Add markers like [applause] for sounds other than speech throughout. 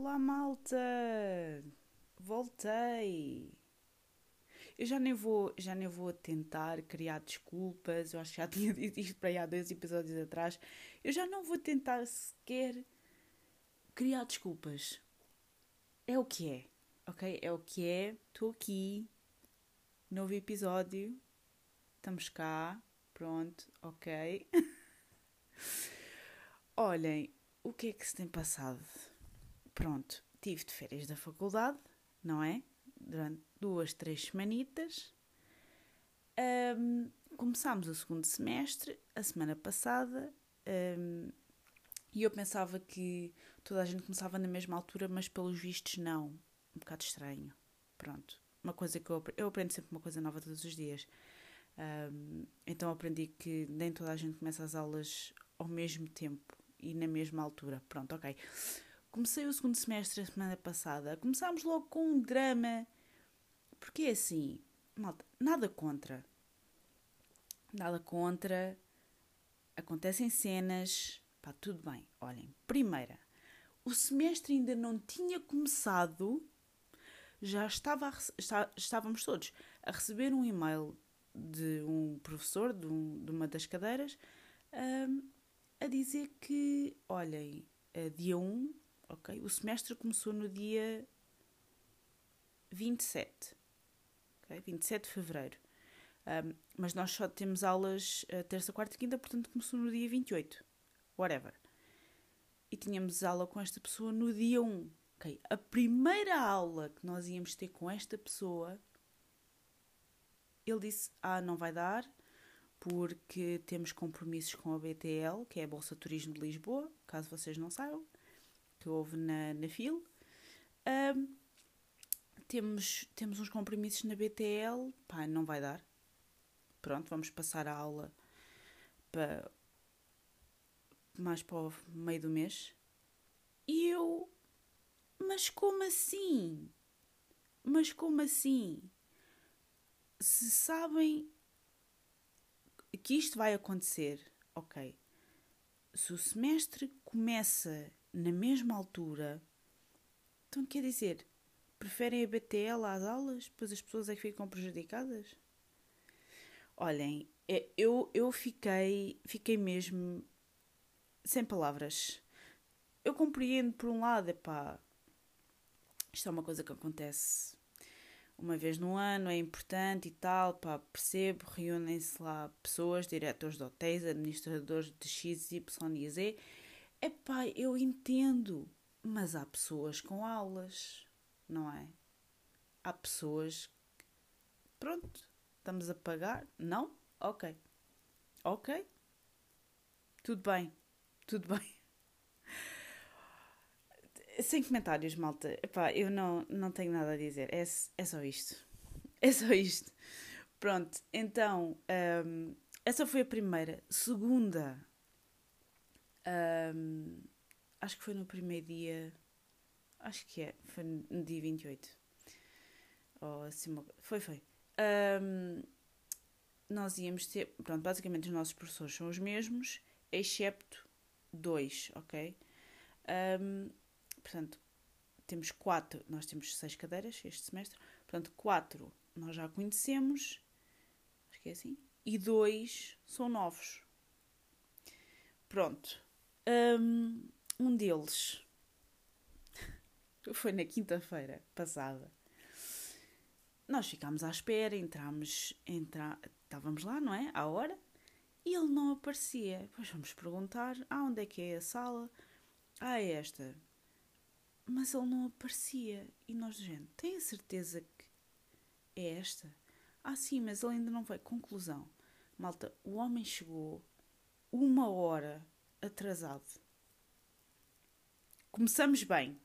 Olá, malta! Voltei! Eu já nem vou, já nem vou tentar criar desculpas. Eu acho que já [laughs] tinha dito isto para aí há dois episódios atrás. Eu já não vou tentar sequer criar desculpas. É o que é, ok? É o que é. Estou aqui. Novo episódio. Estamos cá. Pronto, ok. [laughs] Olhem, o que é que se tem passado? Pronto, tive de férias da faculdade, não é? Durante duas, três semanitas. Um, começámos o segundo semestre, a semana passada, um, e eu pensava que toda a gente começava na mesma altura, mas pelos vistos não. Um bocado estranho. Pronto. Uma coisa que eu, eu aprendo sempre uma coisa nova todos os dias. Um, então aprendi que nem toda a gente começa as aulas ao mesmo tempo e na mesma altura. Pronto, ok. Comecei o segundo semestre a semana passada. Começámos logo com um drama. Porque é assim, malta, nada contra. Nada contra. Acontecem cenas. Pá, tudo bem. Olhem, primeira, o semestre ainda não tinha começado. Já estava está, estávamos todos a receber um e-mail de um professor de, um, de uma das cadeiras um, a dizer que, olhem, dia 1 ok? O semestre começou no dia 27, ok? 27 de fevereiro. Um, mas nós só temos aulas uh, terça, quarta e quinta, portanto começou no dia 28. Whatever. E tínhamos aula com esta pessoa no dia 1. Ok? A primeira aula que nós íamos ter com esta pessoa, ele disse: Ah, não vai dar, porque temos compromissos com a BTL, que é a Bolsa Turismo de Lisboa, caso vocês não saibam que houve na, na FIL. Um, temos, temos uns compromissos na BTL, pá, não vai dar. Pronto, vamos passar a aula para mais para o meio do mês. E eu, mas como assim? Mas como assim? Se sabem que isto vai acontecer, ok. Se o semestre começa na mesma altura, então quer dizer, preferem a BTL às aulas, depois as pessoas é que ficam prejudicadas? Olhem, é, eu, eu fiquei, fiquei mesmo sem palavras. Eu compreendo por um lado, é pá, isto é uma coisa que acontece uma vez no ano, é importante e tal, pá, percebo, reúnem-se lá pessoas, diretores de hotéis, administradores de X, Y e Z, Epá, eu entendo, mas há pessoas com aulas, não é? Há pessoas pronto, estamos a pagar? Não? Ok. Ok. Tudo bem. Tudo bem. [laughs] Sem comentários, malta. Epá, eu não, não tenho nada a dizer. É, é só isto. [laughs] É só isto. Pronto, então, um, essa foi a primeira. Segunda, um, acho que foi no primeiro dia. Acho que é. Foi no dia 28. Ou assim, foi, foi. Um, nós íamos ter. Pronto, basicamente os nossos professores são os mesmos, excepto dois, ok? Um, portanto, temos quatro. Nós temos seis cadeiras este semestre. Portanto, quatro nós já conhecemos. Acho que é assim. E dois são novos. Pronto. Um, um deles [laughs] foi na quinta-feira passada. Nós ficámos à espera, entramos, entra, estávamos lá, não é? À hora, e ele não aparecia. Depois vamos perguntar: ah, onde é que é a sala? Ah, é esta. Mas ele não aparecia. E nós, gente, tem a certeza que é esta? Ah, sim, mas ele ainda não veio. Conclusão: malta, o homem chegou uma hora atrasado. Começamos bem.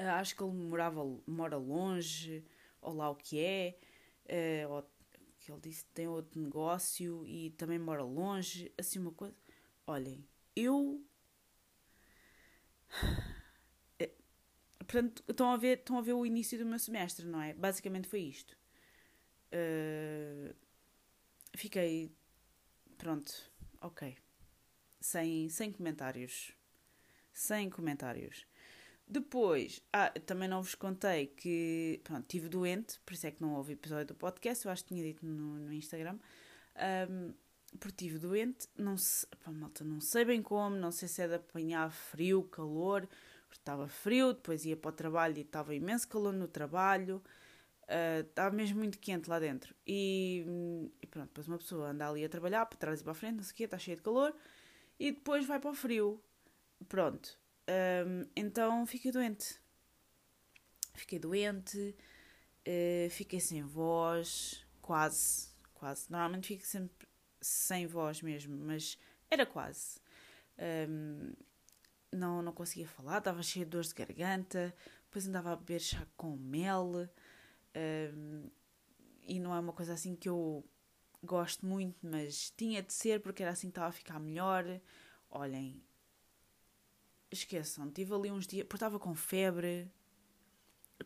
Uh, acho que ele morava, mora longe, ou lá o que é, uh, ou que ele disse que tem outro negócio e também mora longe, assim uma coisa. Olhem, eu. É, portanto, estão a, ver, estão a ver o início do meu semestre, não é? Basicamente foi isto. Uh, fiquei. Pronto, ok sem, sem comentários. Sem comentários. Depois, ah, também não vos contei que, pronto, estive doente, por isso é que não houve episódio do podcast, eu acho que tinha dito no, no Instagram. Um, porque estive doente, não sei, pá, malta, não sei bem como, não sei se é de apanhar frio, calor, estava frio, depois ia para o trabalho e estava imenso calor no trabalho, uh, estava mesmo muito quente lá dentro. E, e, pronto, depois uma pessoa anda ali a trabalhar, para trás e para a frente, não sei o quê, está cheio de calor, e depois vai para o frio. Pronto, um, então fiquei doente. Fiquei doente, uh, fiquei sem voz, quase, quase. Normalmente fico sempre sem voz mesmo, mas era quase. Um, não, não conseguia falar, estava cheia de dores de garganta, depois andava a beber chá com mel. Um, e não é uma coisa assim que eu gosto muito, mas tinha de ser porque era assim que estava a ficar melhor. Olhem, esqueçam, tive ali uns dias, porque estava com febre,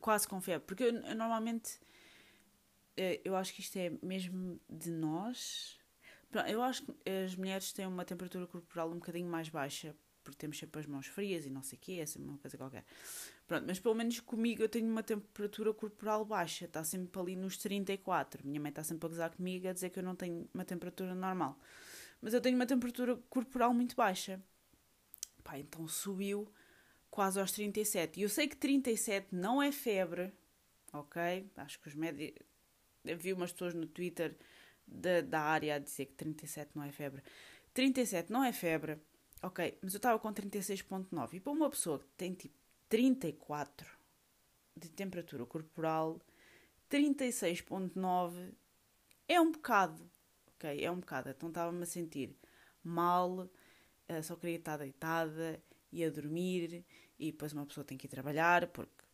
quase com febre, porque eu, eu, normalmente eh, eu acho que isto é mesmo de nós, eu acho que as mulheres têm uma temperatura corporal um bocadinho mais baixa, porque temos sempre as mãos frias e não sei o quê, é sempre uma coisa qualquer. Pronto, mas pelo menos comigo eu tenho uma temperatura corporal baixa, está sempre ali nos 34. Minha mãe está sempre a gozar comigo a dizer que eu não tenho uma temperatura normal. Mas eu tenho uma temperatura corporal muito baixa. Pá, então subiu quase aos 37. E eu sei que 37 não é febre, ok? Acho que os médicos. Vi umas pessoas no Twitter da, da área a dizer que 37 não é febre. 37 não é febre, ok, mas eu estava com 36,9 e para uma pessoa que tem tipo 34 de temperatura corporal, 36,9 é um bocado, ok, é um bocado. Então estava-me a sentir mal, eh, só queria estar deitada e a dormir e depois uma pessoa tem que ir trabalhar porque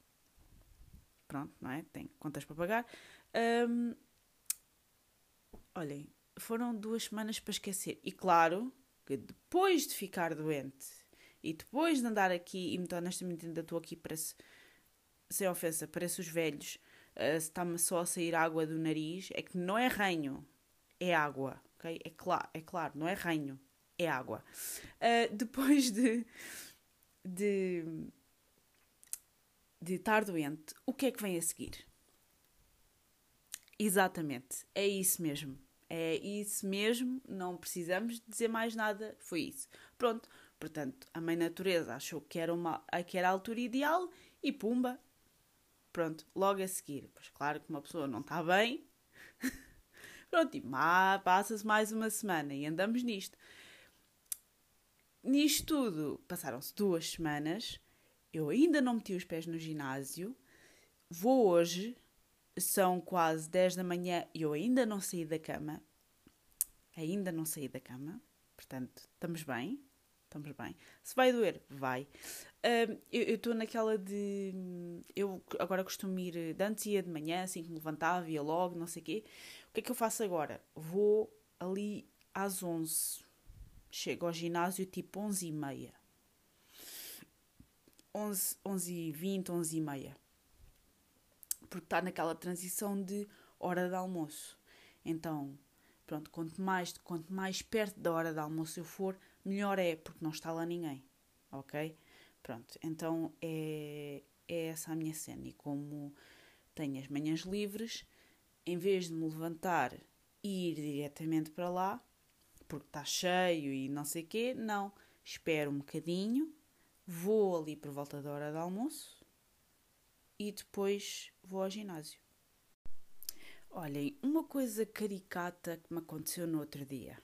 pronto, não é? Tem contas para pagar. Um, olhem, foram duas semanas para esquecer. E claro que depois de ficar doente e depois de andar aqui, e muito honestamente ainda estou aqui para se, sem ofensa, parece os velhos, uh, está-me só a sair água do nariz, é que não é ranho, é água, ok? É claro, é claro, não é ranho, é água. Uh, [laughs] depois de, de, de estar doente, o que é que vem a seguir? Exatamente, é isso mesmo. É isso mesmo, não precisamos dizer mais nada, foi isso. Pronto, portanto, a Mãe Natureza achou que era, uma, que era a altura ideal e pumba, pronto, logo a seguir. Pois claro que uma pessoa não está bem, [laughs] pronto, e passa-se mais uma semana e andamos nisto. Nisto tudo, passaram-se duas semanas, eu ainda não meti os pés no ginásio, vou hoje, são quase 10 da manhã e eu ainda não saí da cama. Ainda não saí da cama. Portanto, estamos bem. Estamos bem. Se vai doer, vai. Uh, eu estou naquela de. Eu agora costumo ir. De antes ia de manhã, assim que me levantava, ia logo, não sei o quê. O que é que eu faço agora? Vou ali às 11. Chego ao ginásio tipo 11 e meia. 11, 11 e 20, 11 e meia porque está naquela transição de hora de almoço. Então, pronto, quanto mais, quanto mais perto da hora de almoço eu for, melhor é, porque não está lá ninguém, ok? Pronto, então é, é essa a minha cena. E como tenho as manhãs livres, em vez de me levantar e ir diretamente para lá, porque está cheio e não sei o quê, não. Espero um bocadinho, vou ali por volta da hora de almoço, e depois vou ao ginásio. Olhem, uma coisa caricata que me aconteceu no outro dia.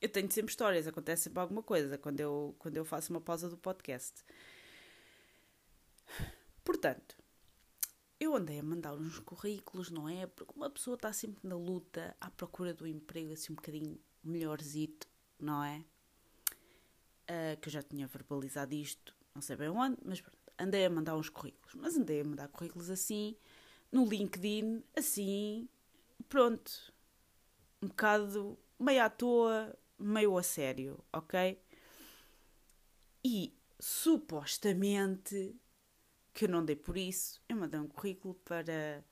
Eu tenho sempre histórias, acontece sempre alguma coisa quando eu, quando eu faço uma pausa do podcast. Portanto, eu andei a mandar uns currículos, não é? Porque uma pessoa está sempre na luta à procura do emprego assim um bocadinho melhorzito, não é? Uh, que eu já tinha verbalizado isto, não sei bem onde, mas pronto andei a mandar uns currículos, mas andei a mandar currículos assim, no LinkedIn, assim, pronto, um bocado meio à toa, meio a sério, ok? E supostamente que eu não dei por isso, eu mandei um currículo para.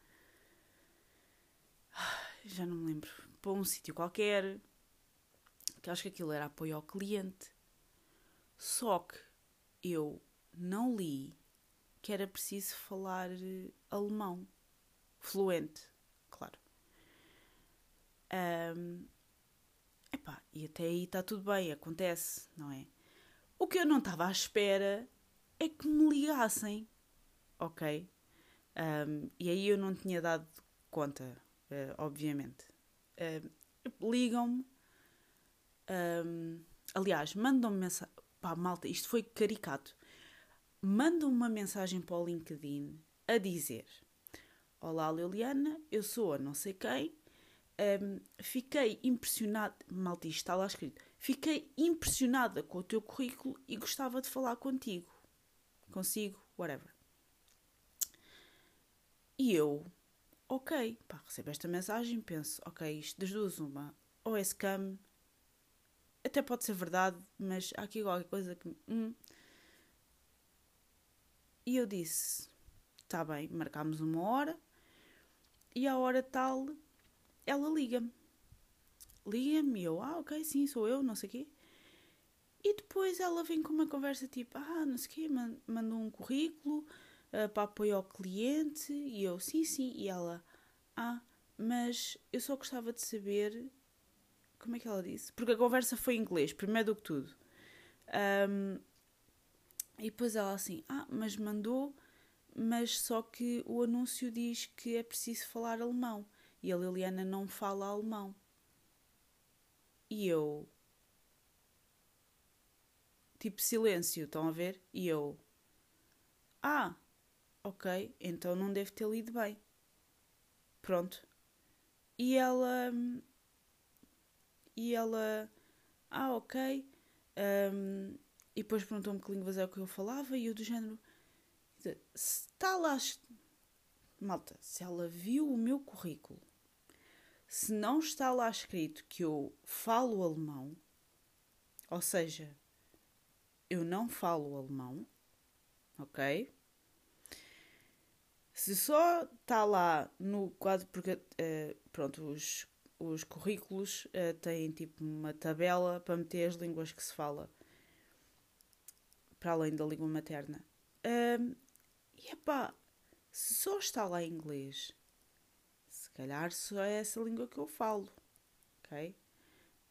Já não me lembro. Para um sítio qualquer. Que acho que aquilo era apoio ao cliente. Só que eu não li que era preciso falar eh, alemão. Fluente, claro. Um, epá, e até aí está tudo bem, acontece, não é? O que eu não estava à espera é que me ligassem, ok? Um, e aí eu não tinha dado conta, uh, obviamente. Uh, Ligam-me, um, aliás, mandam-me mensagem. Pá, malta, isto foi caricato. Mandam-me uma mensagem para o LinkedIn a dizer: Olá Liliana, eu sou a não sei quem. Um, fiquei impressionada, malta, está lá escrito. Fiquei impressionada com o teu currículo e gostava de falar contigo. Consigo, whatever. E eu, ok, pá, recebo esta mensagem, penso, ok, isto das duas uma, ou é scam, até pode ser verdade, mas há aqui qualquer coisa que. Hum. E eu disse, está bem, marcámos uma hora, e à hora tal, ela liga-me. Liga-me e eu, ah, ok, sim, sou eu, não sei o quê. E depois ela vem com uma conversa tipo, ah, não sei o quê, mandou um currículo uh, para apoio ao cliente. E eu, sim, sim. E ela, ah, mas eu só gostava de saber. Como é que ela disse? Porque a conversa foi em inglês, primeiro do que tudo. Um, e depois ela assim, ah, mas mandou, mas só que o anúncio diz que é preciso falar alemão. E a Liliana não fala alemão. E eu, tipo silêncio, estão a ver? E eu, ah, ok, então não deve ter lido bem. Pronto. E ela, e ela, ah, ok. Um, e depois perguntou-me que línguas é o que eu falava e eu do género, se está lá, malta, se ela viu o meu currículo, se não está lá escrito que eu falo alemão, ou seja, eu não falo alemão, ok? Se só está lá no quadro, porque uh, pronto, os, os currículos uh, têm tipo uma tabela para meter as línguas que se fala, para além da língua materna. Um, e epá, se só está lá inglês, se calhar só é essa língua que eu falo, ok?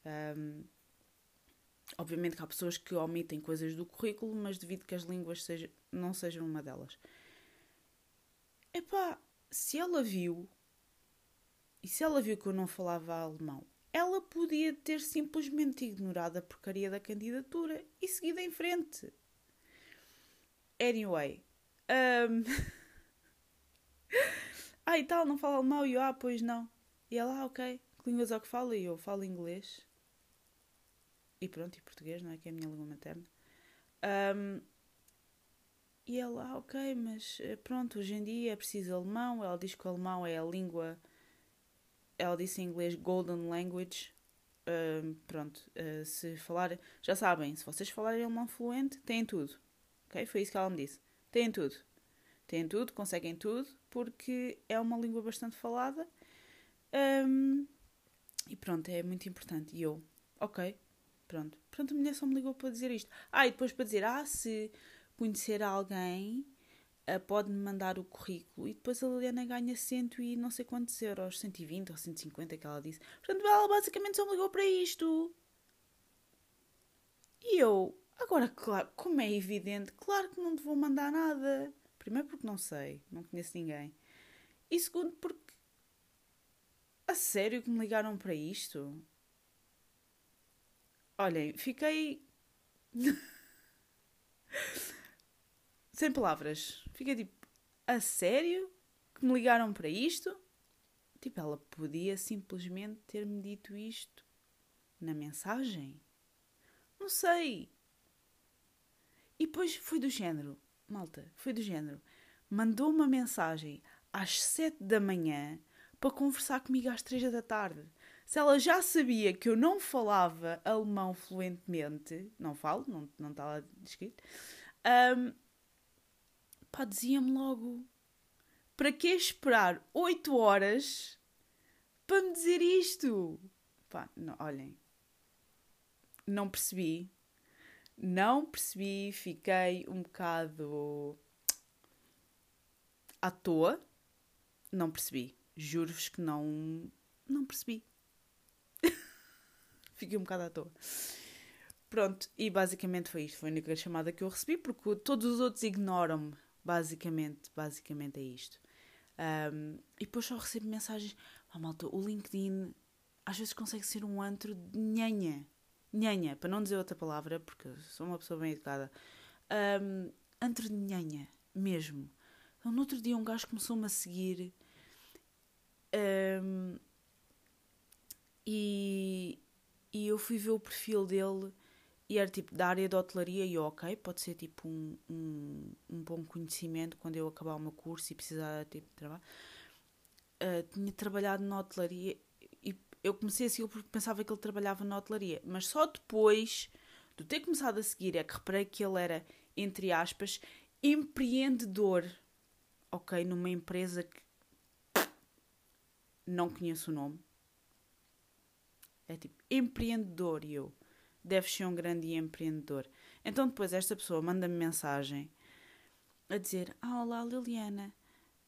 Um, Obviamente que há pessoas que omitem coisas do currículo, mas devido que as línguas seja, não sejam uma delas. Epá, se ela viu, e se ela viu que eu não falava alemão, ela podia ter simplesmente ignorado a porcaria da candidatura e seguido em frente. Anyway. Um... [laughs] ah, e tal, não fala alemão? E eu, ah, pois não. E ela, ah, ok. Que línguas é que fala? E eu falo inglês e pronto, e português, não é? Que é a minha língua materna. Um, e ela, ah, ok, mas eh, pronto, hoje em dia é preciso alemão. Ela diz que o alemão é a língua. Ela disse em inglês Golden Language. Um, pronto, uh, se falar. Já sabem, se vocês falarem alemão fluente, têm tudo. Ok? Foi isso que ela me disse. Têm tudo. Têm tudo, conseguem tudo, porque é uma língua bastante falada. Um, e pronto, é muito importante. E eu, ok, Pronto. Pronto, a mulher só me ligou para dizer isto. Ah, e depois para dizer, ah, se conhecer alguém, uh, pode-me mandar o currículo. E depois a Liliana ganha cento e não sei quantos euros, 120 ou 150 que ela disse. Portanto, ela basicamente só me ligou para isto. E eu, agora, claro, como é evidente, claro que não te vou mandar nada. Primeiro porque não sei, não conheço ninguém. E segundo porque, a sério que me ligaram para isto? Olhem, fiquei. [laughs] Sem palavras. Fiquei tipo, a sério? Que me ligaram para isto? Tipo, ela podia simplesmente ter-me dito isto na mensagem? Não sei. E depois foi do género, malta, foi do género. Mandou uma mensagem às sete da manhã para conversar comigo às três da tarde se ela já sabia que eu não falava alemão fluentemente, não falo, não, não está lá descrito, um, pá, dizia-me logo: para que esperar 8 horas para me dizer isto? Pá, não, olhem, não percebi, Não percebi, fiquei um bocado à toa. Não percebi. Juro-vos que não. Não percebi. [laughs] fiquei um bocado à toa. Pronto, e basicamente foi isto. Foi a única chamada que eu recebi, porque todos os outros ignoram-me. Basicamente, basicamente é isto. Um, e depois só recebo mensagens. Ah, malta, o LinkedIn às vezes consegue ser um antro de nhanha. Nhanha, para não dizer outra palavra, porque sou uma pessoa bem educada. Um, antro de nhanha, mesmo. Então, no outro dia, um gajo começou-me a seguir. Um, e, e eu fui ver o perfil dele e era tipo da área da hotelaria e ok, pode ser tipo um, um, um bom conhecimento quando eu acabar o meu curso e precisar tipo, de trabalho. Uh, tinha trabalhado na hotelaria eu comecei a seguir porque pensava que ele trabalhava na hotelaria, mas só depois de ter começado a seguir é que reparei que ele era, entre aspas, empreendedor, ok, numa empresa que não conheço o nome. É tipo empreendedor e eu deves ser um grande empreendedor. Então depois esta pessoa manda-me mensagem a dizer: ah, Olá Liliana,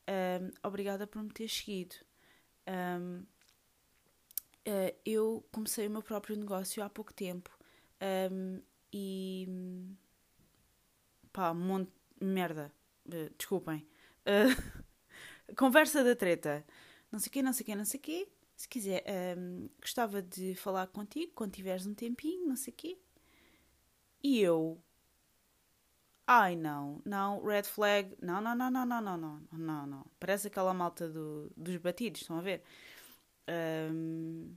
um, obrigada por me ter seguido. Um, uh, eu comecei o meu próprio negócio há pouco tempo um, e pá, um monte merda. Uh, desculpem. Uh, [laughs] conversa da treta. Não sei o quê, não sei o quê, não sei o quê. Se quiser, um, gostava de falar contigo quando tiveres um tempinho, não sei o quê. E eu. Ai não, não, red flag. Não, não, não, não, não, não, não, não, não. Parece aquela malta do, dos batidos, estão a ver? Um,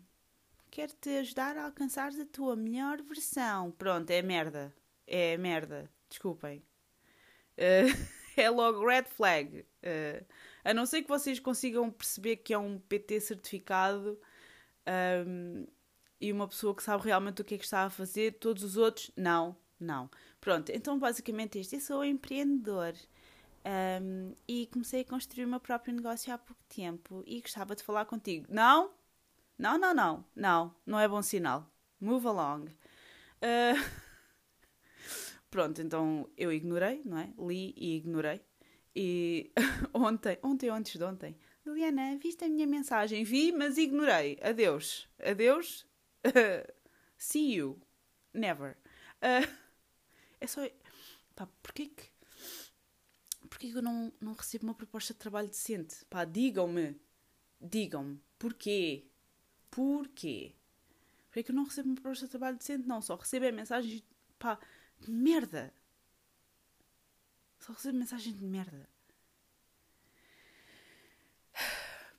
Quero-te ajudar a alcançar a tua melhor versão. Pronto, é merda. É merda. Desculpem. Uh, [laughs] é logo red flag. Uh, a não ser que vocês consigam perceber que é um PT certificado um, e uma pessoa que sabe realmente o que é que está a fazer, todos os outros, não, não. Pronto, então basicamente este, eu sou empreendedor um, e comecei a construir o meu próprio negócio há pouco tempo e gostava de falar contigo. Não? Não, não, não, não, não é bom sinal. Move along. Uh, [laughs] pronto, então eu ignorei, não é? Li e ignorei. E [laughs] ontem, ontem antes de ontem, Liliana, viste a minha mensagem? Vi, mas ignorei. Adeus. Adeus. [laughs] see you. Never. Uh, é só. Pá, porquê que. Porquê que eu não, não recebo uma proposta de trabalho decente? Pá, digam-me. Digam-me. Porquê? Porquê? Porquê que eu não recebo uma proposta de trabalho decente? Não, só recebo é mensagens. Pá, de merda. Só recebo mensagens de merda.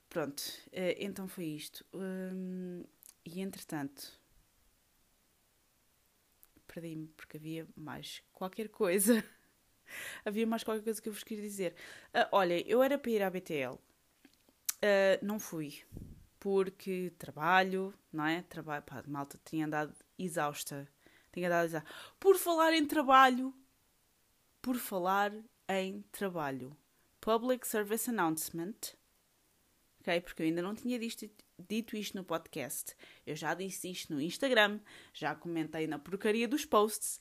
Pronto, eh, então foi isto. Hum, e entretanto, perdi-me porque havia mais qualquer coisa. [laughs] [laughs] havia mais qualquer coisa que eu vos queria dizer. Uh, olha, eu era para ir à BTL. Uh, ah, não fui. Porque trabalho, não é? Trabalho, pá, malta, tinha andado exausta. Tinha andado exausta. Por falar em trabalho, por falar em trabalho. Public Service Announcement. Ok? Porque eu ainda não tinha dito, dito isto no podcast. Eu já disse isto no Instagram, já comentei na porcaria dos posts,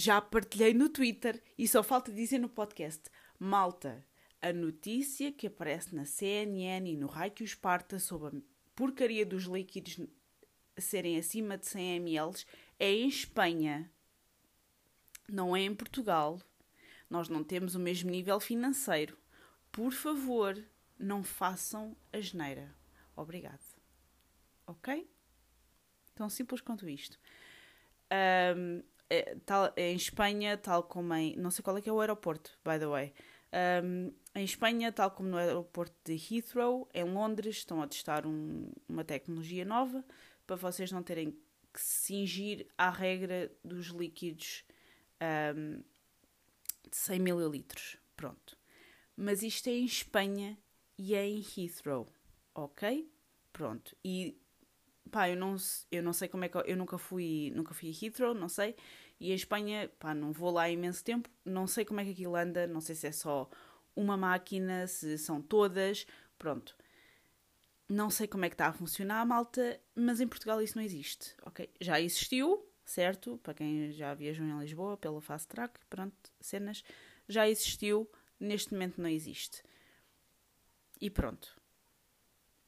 já partilhei no Twitter e só falta dizer no podcast. Malta, a notícia que aparece na CNN e no Raio Esparta sobre a porcaria dos líquidos serem acima de 100 ml é em Espanha não é em Portugal. Nós não temos o mesmo nível financeiro. Por favor, não façam a geneira. Obrigado. Ok? Tão simples quanto isto. Um, é, tal, é em Espanha, tal como em. Não sei qual é que é o aeroporto, by the way. Um, em Espanha, tal como no aeroporto de Heathrow, em Londres, estão a testar um, uma tecnologia nova para vocês não terem que se cingir à regra dos líquidos um, de 100 mililitros. Pronto. Mas isto é em Espanha e é em Heathrow, ok? Pronto. E pá, eu não, eu não sei como é que eu nunca fui, nunca fui a Heathrow, não sei. E em Espanha, pá, não vou lá há imenso tempo, não sei como é que aquilo anda, não sei se é só uma máquina, se são todas, pronto. Não sei como é que está a funcionar a malta, mas em Portugal isso não existe, ok? Já existiu, certo? Para quem já viajou em Lisboa pela Fast Track, pronto, cenas, já existiu, neste momento não existe. E pronto.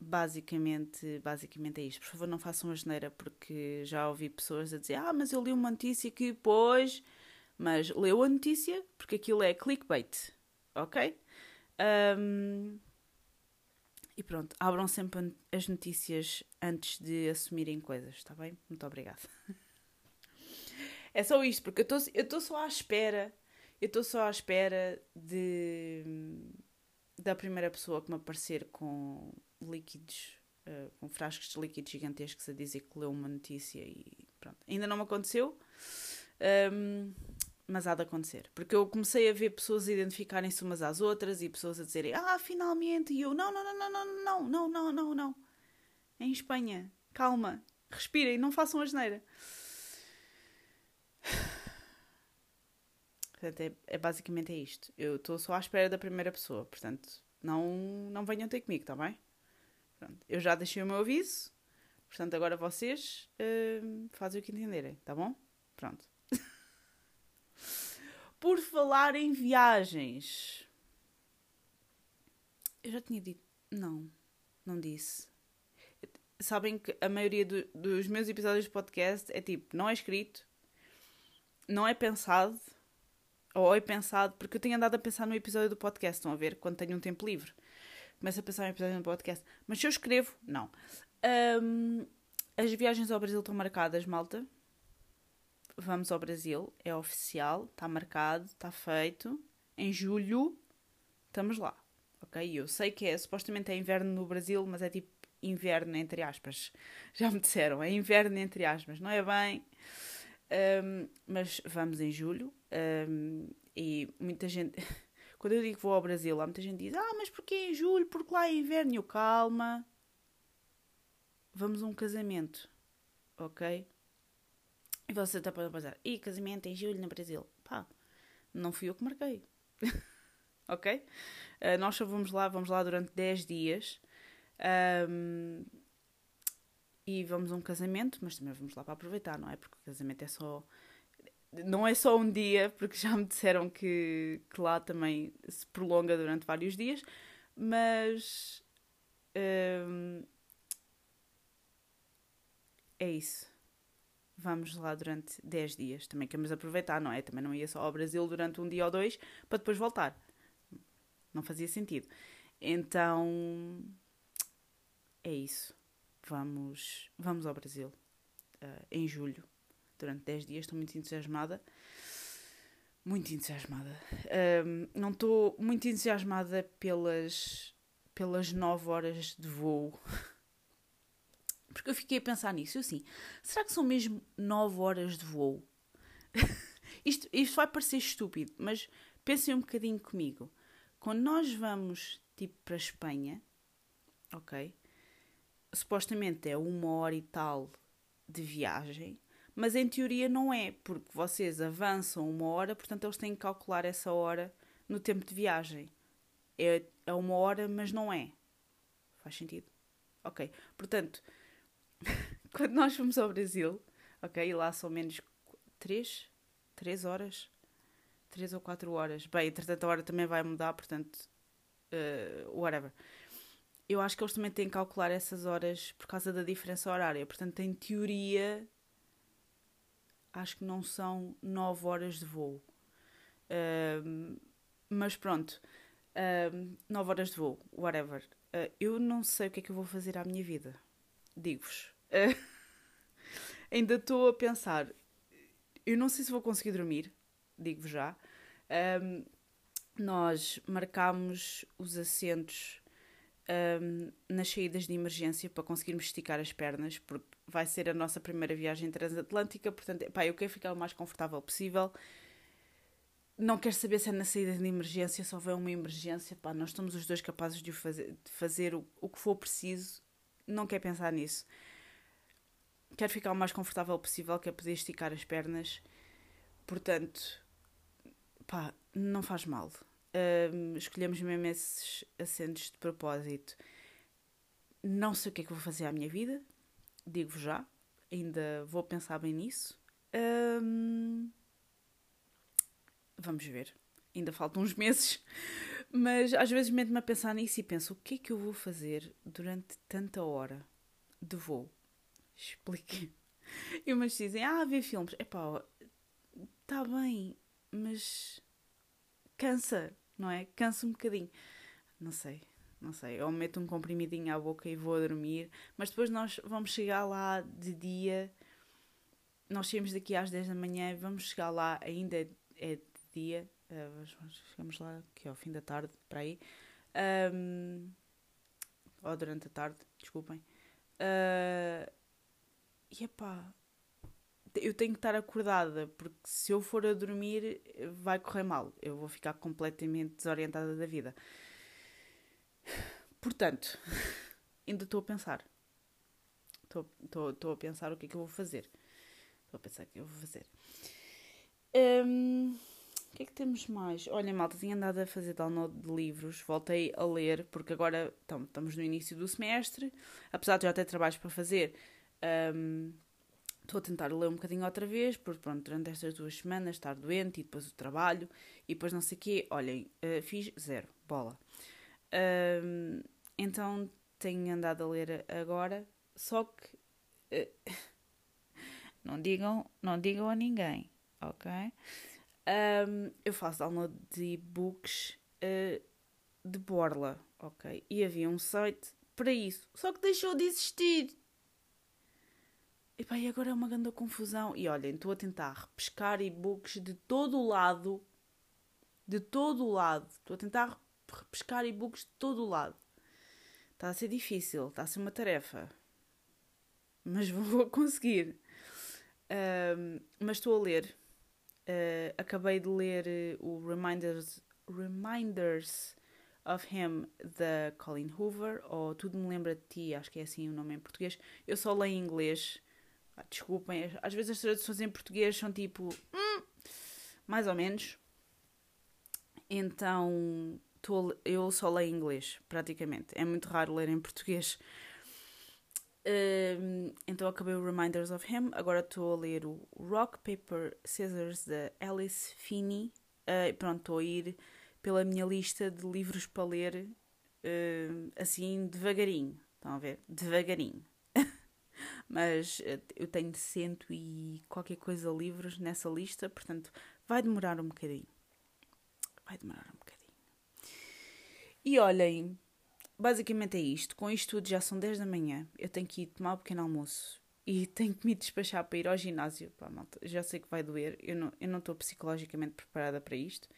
Basicamente, basicamente é isto. Por favor, não façam a geneira, porque já ouvi pessoas a dizer: Ah, mas eu li uma notícia que pôs. Mas leu a notícia, porque aquilo é clickbait, ok? Um, e pronto, abram sempre as notícias antes de assumirem coisas, está bem? Muito obrigada. [laughs] É só isto, porque eu estou só à espera. Eu estou só à espera de da primeira pessoa que me aparecer com líquidos, uh, com frascos de líquidos gigantescos a dizer que leu uma notícia e pronto. Ainda não me aconteceu, um, mas há de acontecer. Porque eu comecei a ver pessoas identificarem-se umas às outras e pessoas a dizerem ah, finalmente, e eu não, não, não, não, não, não, não, não, não, não. Em Espanha, calma, respirem, não façam a geneira. Portanto, é, é, basicamente é isto. Eu estou só à espera da primeira pessoa. Portanto, não, não venham ter comigo, está bem? Pronto. Eu já deixei o meu aviso. Portanto, agora vocês uh, fazem o que entenderem, tá bom? Pronto. [laughs] Por falar em viagens. Eu já tinha dito. Não, não disse. Sabem que a maioria do, dos meus episódios de podcast é tipo, não é escrito, não é pensado, ou é pensado, porque eu tenho andado a pensar no episódio do podcast, estão a ver, quando tenho um tempo livre. Começo a pensar no episódio do podcast. Mas se eu escrevo, não. Um, as viagens ao Brasil estão marcadas, malta. Vamos ao Brasil, é oficial, está marcado, está feito. Em julho, estamos lá. Ok? Eu sei que é, supostamente é inverno no Brasil, mas é tipo inverno entre aspas. [laughs] Já me disseram, é inverno entre aspas, não é bem. Um, mas vamos em julho um, e muita gente. [laughs] Quando eu digo que vou ao Brasil, há muita gente que diz: Ah, mas porquê em julho? Porque lá é inverno. Eu, calma. Vamos a um casamento, ok? E você está para pensar: E casamento em julho no Brasil? Pá, não fui eu que marquei. [laughs] ok? Uh, nós só vamos lá, vamos lá durante 10 dias. Um, e vamos a um casamento, mas também vamos lá para aproveitar, não é? Porque o casamento é só. Não é só um dia, porque já me disseram que, que lá também se prolonga durante vários dias, mas. Hum, é isso. Vamos lá durante 10 dias. Também queremos aproveitar, não é? Também não ia só ao Brasil durante um dia ou dois para depois voltar. Não fazia sentido. Então. É isso vamos, vamos ao Brasil uh, em julho, durante 10 dias. Estou muito entusiasmada. Muito entusiasmada. Um, não estou muito entusiasmada pelas, pelas 9 horas de voo. [laughs] Porque eu fiquei a pensar nisso. Eu assim, será que são mesmo 9 horas de voo? [laughs] isto, isto vai parecer estúpido, mas pensem um bocadinho comigo. Quando nós vamos tipo para a Espanha, ok? supostamente é uma hora e tal de viagem, mas em teoria não é, porque vocês avançam uma hora, portanto eles têm que calcular essa hora no tempo de viagem. É, é uma hora, mas não é. Faz sentido? Ok. Portanto, [laughs] quando nós fomos ao Brasil, ok, e lá são menos 3, 3 horas, 3 ou 4 horas. Bem, entretanto a hora também vai mudar, portanto, uh, whatever eu acho que eles também têm que calcular essas horas por causa da diferença horária. Portanto, em teoria, acho que não são 9 horas de voo. Uh, mas pronto, uh, 9 horas de voo, whatever. Uh, eu não sei o que é que eu vou fazer à minha vida. Digo-vos. [laughs] ainda estou a pensar. Eu não sei se vou conseguir dormir, digo-vos já. nós marcámos os assentos um, nas saídas de emergência para conseguirmos esticar as pernas, porque vai ser a nossa primeira viagem transatlântica, portanto, pá, eu quero ficar o mais confortável possível. Não quero saber se é na saída de emergência, se houver uma emergência, pá, nós estamos os dois capazes de fazer, de fazer o, o que for preciso, não quero pensar nisso. Quero ficar o mais confortável possível, quero poder esticar as pernas, portanto, pá, não faz mal um, escolhemos mesmo esses assentos de propósito. Não sei o que é que vou fazer à minha vida, digo-vos já, ainda vou pensar bem nisso. Hum, vamos ver. Ainda faltam uns meses. Mas às vezes meto-me a pensar nisso e penso: o que é que eu vou fazer durante tanta hora de voo? Explique. E umas dizem: ah, ver filmes. Epá, está bem, mas cansa, não é? Cansa um bocadinho. Não sei, não sei. Ou meto um comprimidinho à boca e vou a dormir, mas depois nós vamos chegar lá de dia. Nós saímos daqui às 10 da manhã, vamos chegar lá, ainda é, é de dia, uh, chegamos lá que é ao fim da tarde, para aí. Um, ou durante a tarde, desculpem. Uh, e epá, eu tenho que estar acordada, porque se eu for a dormir vai correr mal. Eu vou ficar completamente desorientada da vida. Portanto, [laughs] ainda estou a pensar. Estou a pensar o que é que eu vou fazer. Estou a pensar o que eu vou fazer. Um, o que é que temos mais? Olha, malta, tinha andado a fazer download de livros, voltei a ler, porque agora estamos no início do semestre, apesar de já ter trabalhos para fazer. Um, estou a tentar ler um bocadinho outra vez, porque pronto, durante estas duas semanas estar doente e depois o trabalho e depois não sei o quê, olhem, uh, fiz zero, bola. Então tenho andado a ler agora, só que uh, [laughs] não digam, não digam a ninguém, ok? Um, eu faço download de e-books uh, de Borla, ok? E havia um site para isso, só que deixou de existir. E pá, e agora é uma grande confusão. E olhem, estou a tentar repescar e-books de todo o lado. De todo o lado. Estou a tentar repescar e-books de todo o lado. Está a ser difícil, está a ser uma tarefa. Mas [laughs] vou conseguir. Um, mas estou a ler. Uh, acabei de ler uh, o Reminders, Reminders of Him da Colin Hoover, ou Tudo Me Lembra de Ti, acho que é assim o nome em português. Eu só leio em inglês desculpem, às vezes as traduções em português são tipo. Hum, mais ou menos. Então, tô, eu só leio inglês, praticamente. É muito raro ler em português. Um, então acabei o Reminders of Him. Agora estou a ler o Rock Paper Scissors da Alice Finney. Uh, pronto, estou a ir pela minha lista de livros para ler uh, assim devagarinho. Estão a ver? Devagarinho mas eh, eu tenho cento e qualquer coisa livros nessa lista, portanto vai demorar um bocadinho. Vai demorar um bocadinho. E olhem, basicamente é isto. Com isto tudo já são 10 da manhã. Eu tenho que ir tomar um pequeno almoço e [laughs] tenho que me despachar para ir ao ginásio. Pá, malta, já sei que vai doer. Eu não, eu não estou psicologicamente preparada para isto,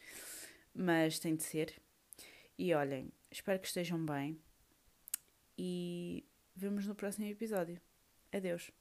mas tem de ser. E olhem, espero que estejam bem e vemos no próximo episódio. Adeus.